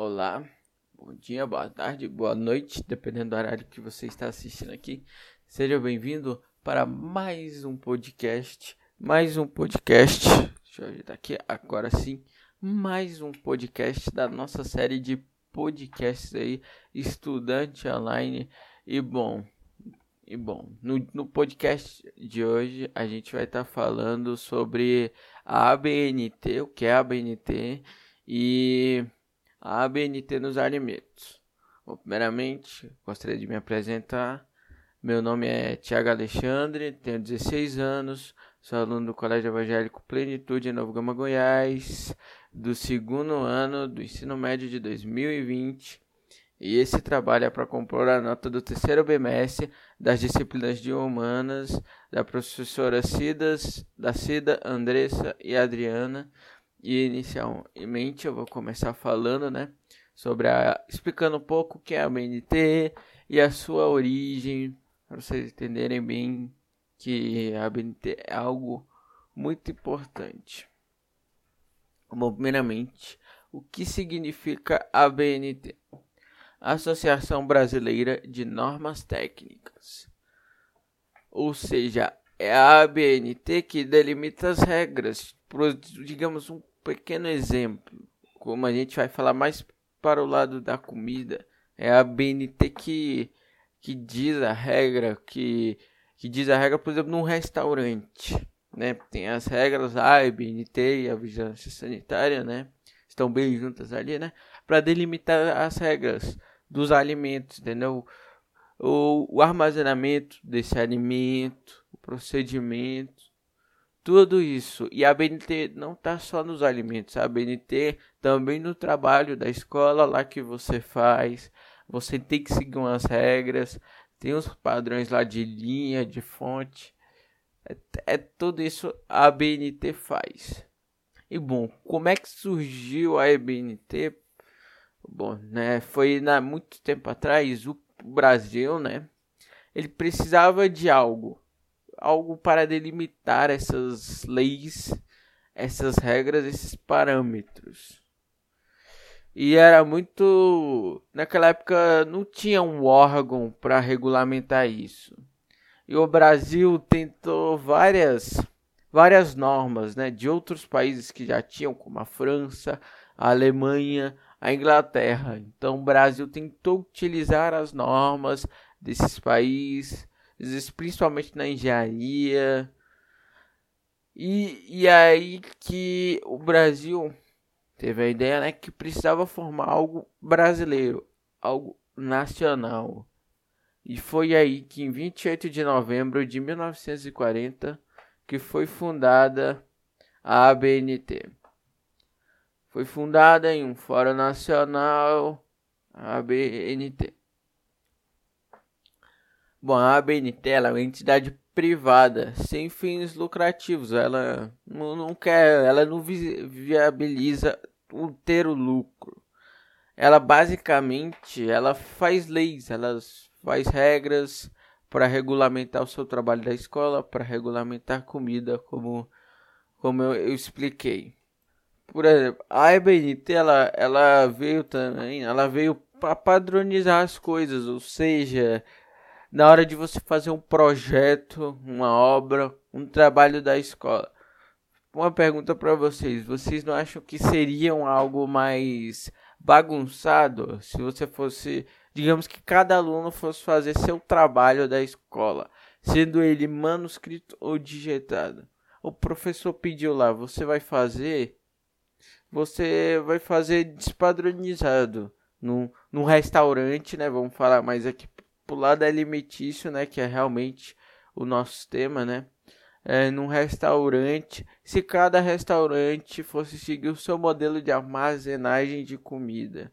Olá, bom dia, boa tarde, boa noite, dependendo do horário que você está assistindo aqui. Seja bem-vindo para mais um podcast, mais um podcast. Deixa eu ajeitar aqui, agora sim, mais um podcast da nossa série de podcasts aí, estudante online. E bom, e bom, no, no podcast de hoje a gente vai estar tá falando sobre a ABNT, o que é a ABNT e a ABNT nos alimentos. Bom, primeiramente, gostaria de me apresentar. Meu nome é Tiago Alexandre, tenho 16 anos, sou aluno do Colégio Evangélico Plenitude em Novo Gama, Goiás, do segundo ano do ensino médio de 2020. E esse trabalho é para compor a nota do terceiro bimestre das disciplinas de humanas da professora Cidas, da Cida, Andressa e Adriana e inicialmente eu vou começar falando, né, sobre a explicando um pouco o que é a BNT e a sua origem, para vocês entenderem bem que a BNT é algo muito importante. Bom, primeiramente, o que significa a BNT? Associação Brasileira de Normas Técnicas. Ou seja, é a ABNT que delimita as regras, digamos um pequeno exemplo, como a gente vai falar mais para o lado da comida, é a BNT que, que diz a regra, que, que diz a regra, por exemplo, num restaurante, né? Tem as regras A, a BNT e a vigilância sanitária, né? Estão bem juntas ali, né? Para delimitar as regras dos alimentos, entendeu? O, o armazenamento desse alimento, o procedimento, tudo isso. E a BNT não está só nos alimentos, a BNT também no trabalho da escola lá que você faz. Você tem que seguir umas regras, tem uns padrões lá de linha, de fonte. É, é tudo isso a BNT faz. E bom, como é que surgiu a BNT? Bom, né, foi na muito tempo atrás o Brasil, né? Ele precisava de algo algo para delimitar essas leis, essas regras, esses parâmetros. E era muito. Naquela época não tinha um órgão para regulamentar isso. E o Brasil tentou várias, várias normas né, de outros países que já tinham, como a França, a Alemanha, a Inglaterra. Então o Brasil tentou utilizar as normas desses países principalmente na engenharia. E, e aí que o Brasil teve a ideia né, que precisava formar algo brasileiro, algo nacional. E foi aí que em 28 de novembro de 1940 que foi fundada a ABNT. Foi fundada em um fórum nacional, a ABNT. Bom, a ABNT é uma entidade privada sem fins lucrativos. Ela não, não quer, ela não viabiliza o ter o lucro. Ela basicamente, ela faz leis, ela faz regras para regulamentar o seu trabalho da escola, para regulamentar comida, como como eu, eu expliquei. Por exemplo, a ABNT ela, ela veio também, ela veio para padronizar as coisas, ou seja, na hora de você fazer um projeto, uma obra, um trabalho da escola. Uma pergunta para vocês: vocês não acham que seriam algo mais bagunçado se você fosse, digamos que cada aluno fosse fazer seu trabalho da escola, sendo ele manuscrito ou digitado? O professor pediu lá, você vai fazer, você vai fazer despadronizado num, num restaurante, né? Vamos falar mais aqui lado é limitício, né, que é realmente o nosso tema, né? É, num restaurante, se cada restaurante fosse seguir o seu modelo de armazenagem de comida,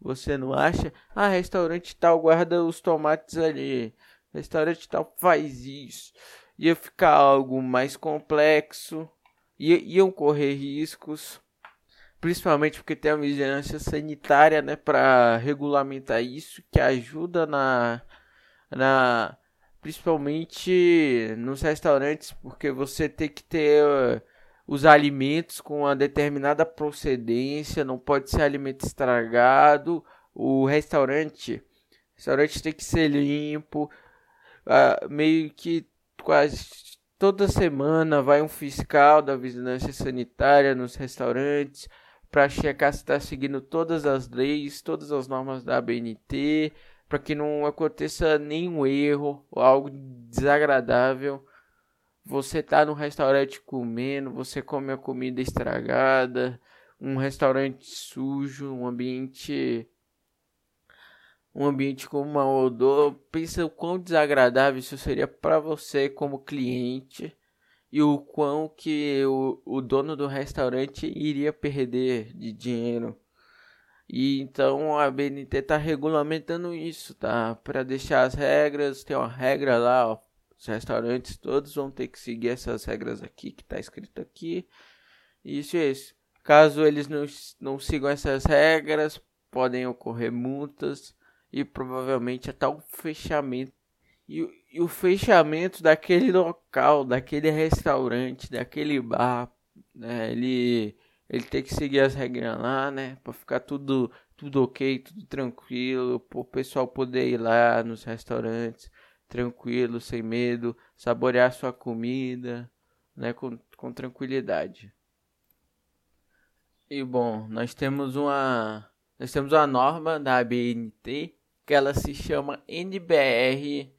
você não acha? Ah, restaurante tal guarda os tomates ali, restaurante tal faz isso. Ia ficar algo mais complexo, ia, iam correr riscos, principalmente porque tem a vigilância sanitária, né, para regulamentar isso, que ajuda na, na, principalmente nos restaurantes, porque você tem que ter uh, os alimentos com uma determinada procedência, não pode ser alimento estragado. O restaurante, o restaurante tem que ser limpo, uh, meio que quase toda semana vai um fiscal da vigilância sanitária nos restaurantes para checar se está seguindo todas as leis, todas as normas da ABNT, para que não aconteça nenhum erro ou algo desagradável. Você tá no restaurante comendo, você come a comida estragada, um restaurante sujo, um ambiente um ambiente com mau odor, pensa o quão desagradável isso seria para você como cliente e o quão que o, o dono do restaurante iria perder de dinheiro. E então a BNT está regulamentando isso, tá? Para deixar as regras, tem uma regra lá, ó, os restaurantes todos vão ter que seguir essas regras aqui que está escrito aqui. Isso é isso. Caso eles não, não sigam essas regras, podem ocorrer multas e provavelmente até o fechamento. E, e o fechamento daquele local, daquele restaurante, daquele bar, né? Ele, ele tem que seguir as regras lá, né? Para ficar tudo, tudo ok, tudo tranquilo, o pessoal poder ir lá nos restaurantes tranquilo, sem medo, saborear sua comida, né, com, com tranquilidade. E bom, nós temos uma nós temos uma norma da ABNT que ela se chama NBR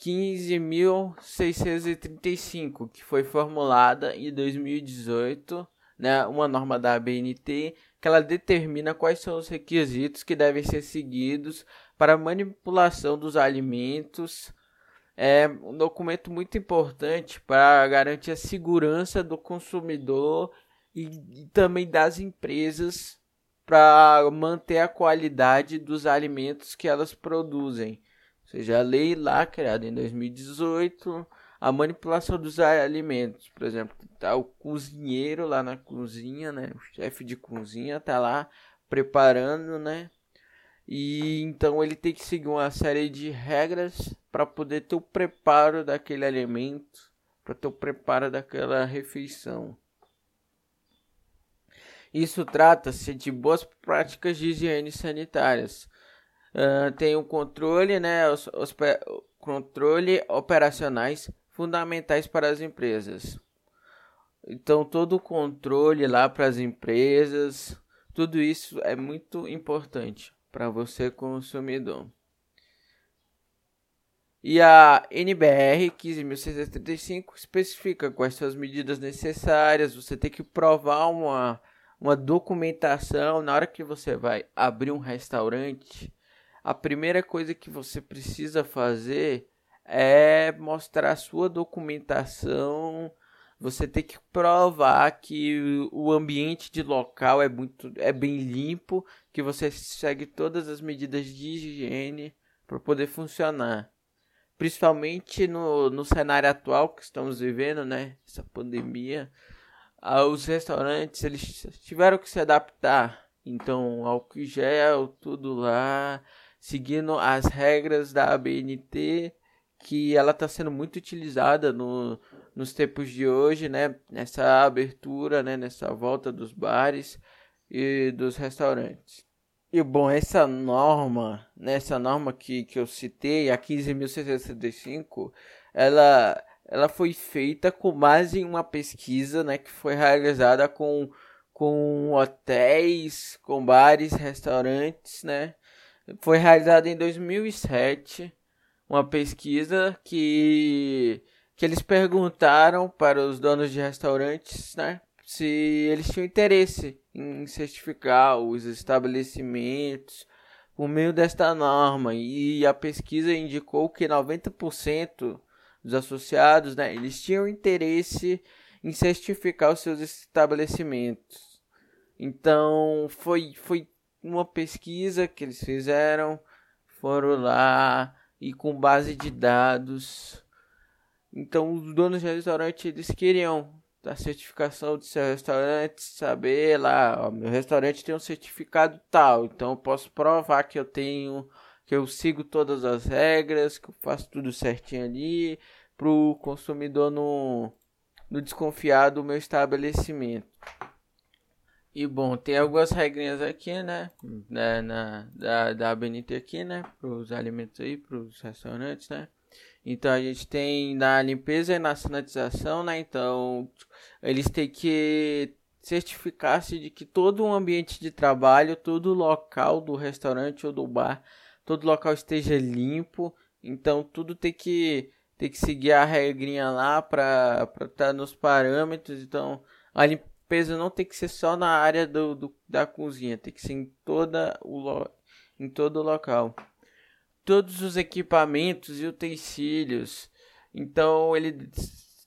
15.635, que foi formulada em 2018, né, uma norma da ABNT que ela determina quais são os requisitos que devem ser seguidos para manipulação dos alimentos. É um documento muito importante para garantir a segurança do consumidor e, e também das empresas para manter a qualidade dos alimentos que elas produzem. Ou seja, a lei lá criada em 2018, a manipulação dos alimentos, por exemplo, tá o cozinheiro lá na cozinha, né, o chefe de cozinha tá lá preparando, né? E então ele tem que seguir uma série de regras para poder ter o preparo daquele alimento, para ter o preparo daquela refeição. Isso trata-se de boas práticas de higiene sanitárias. Tem o controle, né, os, os controle operacionais fundamentais para as empresas. Então todo o controle lá para as empresas, tudo isso é muito importante para você consumidor. E a NBR 15.635 especifica quais são as medidas necessárias. Você tem que provar uma uma documentação. Na hora que você vai abrir um restaurante, a primeira coisa que você precisa fazer é mostrar a sua documentação. Você tem que provar que o ambiente de local é muito é bem limpo, que você segue todas as medidas de higiene para poder funcionar. Principalmente no, no cenário atual que estamos vivendo, né? Essa pandemia os restaurantes eles tiveram que se adaptar. Então, álcool gel, tudo lá, seguindo as regras da ABNT, que ela está sendo muito utilizada no, nos tempos de hoje, né? Nessa abertura, né? Nessa volta dos bares e dos restaurantes. E bom, essa norma, nessa né, norma que, que eu citei, a 15.665, ela ela foi feita com base em uma pesquisa né, que foi realizada com, com hotéis, com bares, restaurantes, né? Foi realizada em 2007, uma pesquisa que, que eles perguntaram para os donos de restaurantes, né? Se eles tinham interesse em certificar os estabelecimentos por meio desta norma. E a pesquisa indicou que 90% dos associados, né, eles tinham interesse em certificar os seus estabelecimentos. Então, foi, foi uma pesquisa que eles fizeram, foram lá e com base de dados. Então, os donos de restaurante eles queriam a certificação do seu restaurante, saber lá, ó, meu restaurante tem um certificado tal, então eu posso provar que eu tenho que eu sigo todas as regras, que eu faço tudo certinho ali, para o consumidor não, desconfiar do meu estabelecimento. E bom, tem algumas regrinhas aqui, né? Na, na da, da ABNT aqui, né? Para os alimentos aí, para os restaurantes, né? Então a gente tem na limpeza e na sanitização, né? Então eles têm que certificar-se de que todo o ambiente de trabalho, todo o local do restaurante ou do bar, todo local esteja limpo. Então tudo tem que tem que seguir a regrinha lá para estar tá nos parâmetros. Então a limpeza peso não tem que ser só na área do, do, da cozinha, tem que ser em, toda o, em todo o local. Todos os equipamentos e utensílios. Então, ele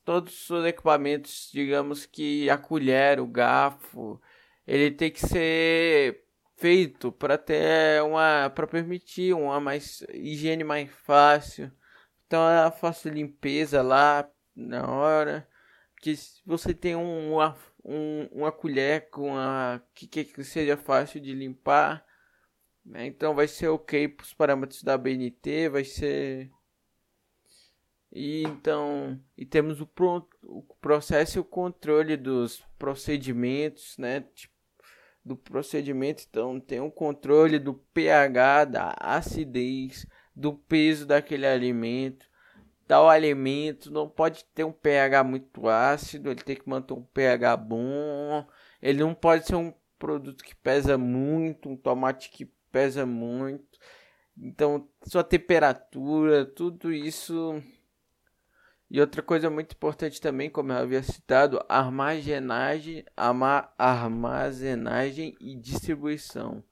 todos os equipamentos, digamos que a colher, o garfo, ele tem que ser feito para ter uma para permitir uma mais higiene mais fácil. Então, é fácil limpeza lá na hora. Que se você tem um, uma um, uma colher com a que, que seja fácil de limpar. Né? Então vai ser ok para os parâmetros da BNT, vai ser e então e temos o, pro, o processo e o controle dos procedimentos, né? Tipo, do procedimento, então tem o controle do pH, da acidez, do peso daquele alimento, tal alimento não pode ter um pH muito ácido, ele tem que manter um pH bom. Ele não pode ser um produto que pesa muito, um tomate que pesa muito. Então, sua temperatura, tudo isso. E outra coisa muito importante também, como eu havia citado, armazenagem, armazenagem e distribuição.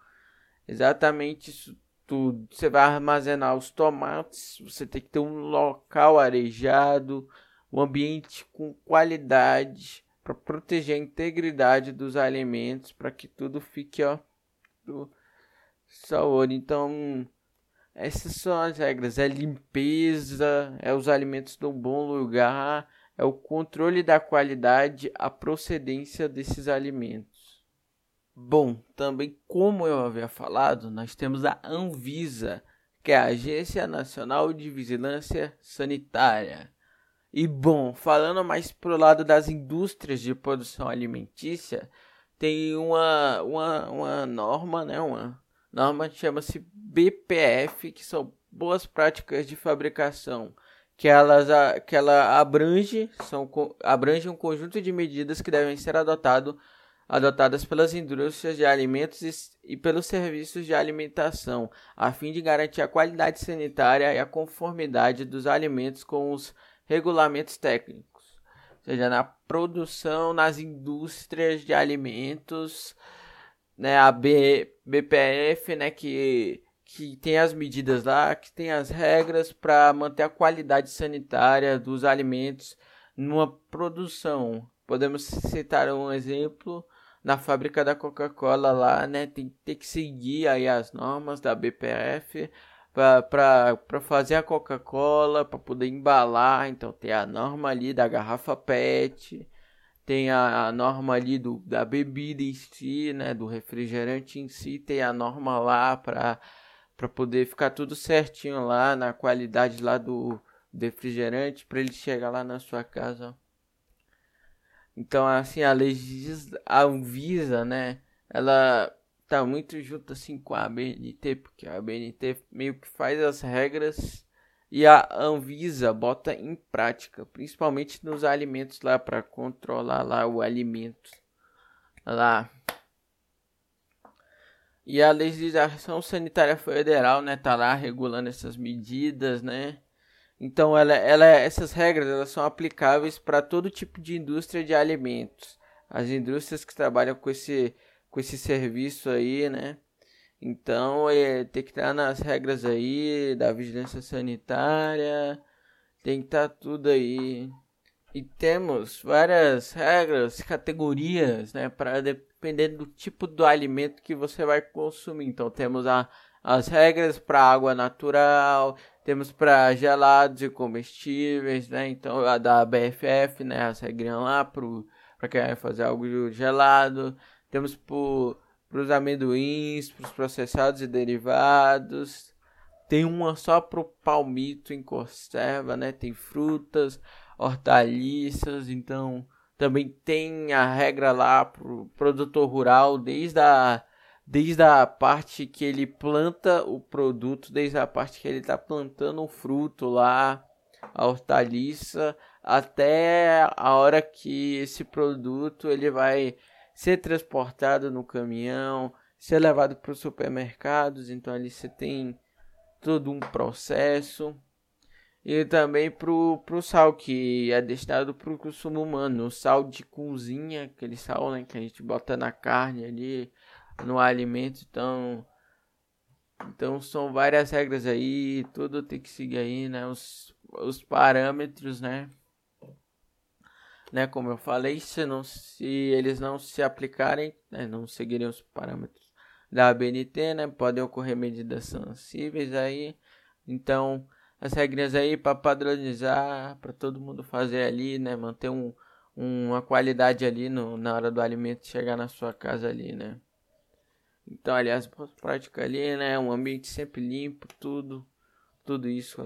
Exatamente isso tudo. Você vai armazenar os tomates, você tem que ter um local arejado, um ambiente com qualidade para proteger a integridade dos alimentos, para que tudo fique ó, do sabor. Então, essas são as regras: é limpeza, é os alimentos num bom lugar, é o controle da qualidade, a procedência desses alimentos. Bom, também como eu havia falado, nós temos a Anvisa, que é a Agência Nacional de Vigilância Sanitária. E bom, falando mais pro lado das indústrias de produção alimentícia, tem uma, uma, uma norma, né, uma norma chama-se BPF, que são boas práticas de fabricação, que elas que ela abrange, são, abrange um conjunto de medidas que devem ser adotados adotadas pelas indústrias de alimentos e pelos serviços de alimentação, a fim de garantir a qualidade sanitária e a conformidade dos alimentos com os regulamentos técnicos, seja na produção, nas indústrias de alimentos, né, a B, BPF, né, que que tem as medidas lá, que tem as regras para manter a qualidade sanitária dos alimentos numa produção. Podemos citar um exemplo na fábrica da Coca-Cola lá, né? Tem, tem que seguir aí as normas da BPF para fazer a Coca-Cola, para poder embalar. Então tem a norma ali da garrafa PET, tem a, a, norma ali do, da bebida em si, né? Do refrigerante em si, tem a norma lá para para poder ficar tudo certinho lá na qualidade lá do refrigerante para ele chegar lá na sua casa. Então, assim, a legisla... a Anvisa, né, ela tá muito junto assim com a BNT, porque a BNT meio que faz as regras e a Anvisa bota em prática, principalmente nos alimentos lá para controlar lá o alimento lá. E a legislação sanitária federal, né, tá lá regulando essas medidas, né? Então, ela, ela, essas regras elas são aplicáveis para todo tipo de indústria de alimentos. As indústrias que trabalham com esse, com esse serviço aí, né? Então, é, tem que estar nas regras aí da vigilância sanitária, tem que estar tudo aí. E temos várias regras, categorias, né? Para depender do tipo do alimento que você vai consumir. Então, temos a, as regras para água natural, temos para gelados e comestíveis, né? Então a da BFF, né? As regrinhas lá para quem vai fazer algo gelado. Temos para os amendoins, para os processados e derivados. Tem uma só para o palmito em conserva, né? Tem frutas, hortaliças, então também tem a regra lá pro produtor rural desde a desde a parte que ele planta o produto, desde a parte que ele está plantando o fruto lá, a hortaliça, até a hora que esse produto ele vai ser transportado no caminhão, ser levado para os supermercados, então ali você tem todo um processo. E também pro, pro sal, que é destinado para o consumo humano. O sal de cozinha, aquele sal né, que a gente bota na carne ali, no alimento. Então, então são várias regras aí, tudo tem que seguir aí, né? Os, os parâmetros, né? né? Como eu falei, se, não, se eles não se aplicarem, né, não seguirem os parâmetros da ABNT, né? Podem ocorrer medidas sensíveis aí. Então, as regras aí para padronizar, para todo mundo fazer ali, né? Manter um, uma qualidade ali no, na hora do alimento chegar na sua casa ali, né? Então, aliás, boas práticas ali, né? Um ambiente sempre limpo, tudo. Tudo isso,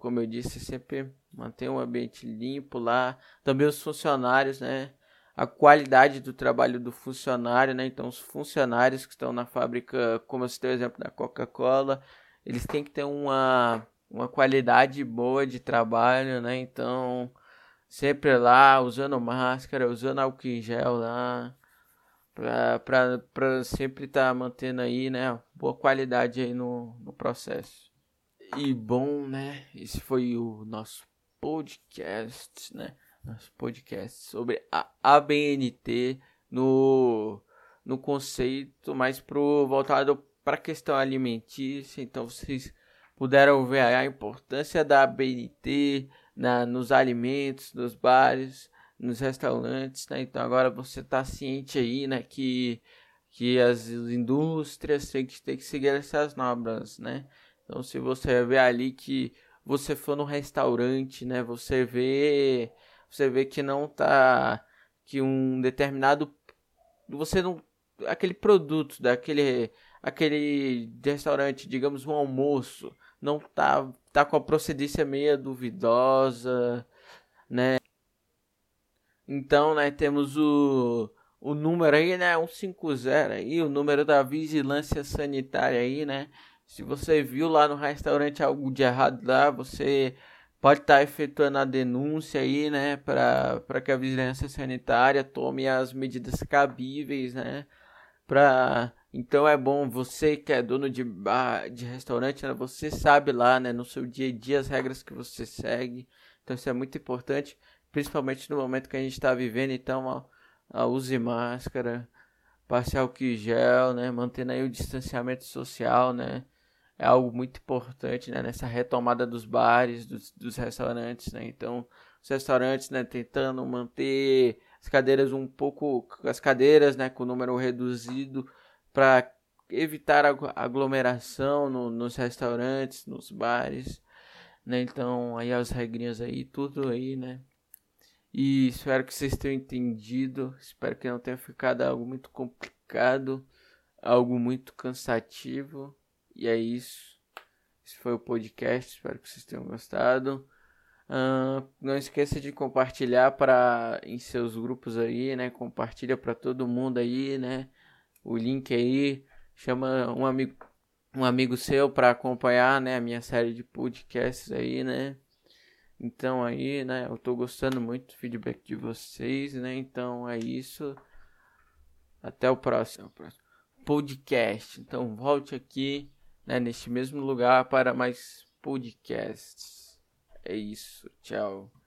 como eu disse, sempre manter um ambiente limpo lá. Também os funcionários, né? A qualidade do trabalho do funcionário, né? Então, os funcionários que estão na fábrica, como eu citei o exemplo da Coca-Cola, eles têm que ter uma uma qualidade boa de trabalho, né? Então, sempre lá, usando máscara, usando álcool em gel lá, pra sempre estar tá mantendo aí, né? Boa qualidade aí no, no processo. E bom, né? Esse foi o nosso podcast, né? Nosso podcast sobre a ABNT no, no conceito mais pro voltado para a questão alimentícia. Então, vocês puderam ver a importância da BNT na, nos alimentos, nos bares, nos restaurantes, né? Então agora você está ciente aí, né, que, que as indústrias têm que, têm que seguir essas normas, né? Então se você vê ali que você for no restaurante, né, você vê você vê que não tá que um determinado você não aquele produto daquele aquele restaurante, digamos um almoço, não tá, tá com a procedência meio duvidosa, né? Então, né, temos o, o número aí, né, 150 aí, o número da vigilância sanitária aí, né? Se você viu lá no restaurante algo de errado lá, você pode estar tá efetuando a denúncia aí, né, para que a vigilância sanitária tome as medidas cabíveis, né, para então é bom você que é dono de bar, de restaurante, né? Você sabe lá, né, no seu dia a dia as regras que você segue. Então isso é muito importante, principalmente no momento que a gente está vivendo. Então, ó, ó, use máscara, passe álcool gel, né, mantendo aí o distanciamento social, né? É algo muito importante, né, nessa retomada dos bares, dos, dos restaurantes, né? Então, os restaurantes, né, tentando manter as cadeiras um pouco, as cadeiras, né, com número reduzido para evitar aglomeração no, nos restaurantes, nos bares, né? Então, aí as regrinhas aí, tudo aí, né? E espero que vocês tenham entendido. Espero que não tenha ficado algo muito complicado, algo muito cansativo. E é isso. Esse foi o podcast. Espero que vocês tenham gostado. Uh, não esqueça de compartilhar para em seus grupos aí, né? Compartilha para todo mundo aí, né? o link aí, chama um amigo um amigo seu para acompanhar, né, a minha série de podcasts aí, né? Então aí, né, eu tô gostando muito do feedback de vocês, né? Então é isso. Até o próximo, próximo podcast. Então volte aqui, né, neste mesmo lugar para mais podcasts. É isso. Tchau.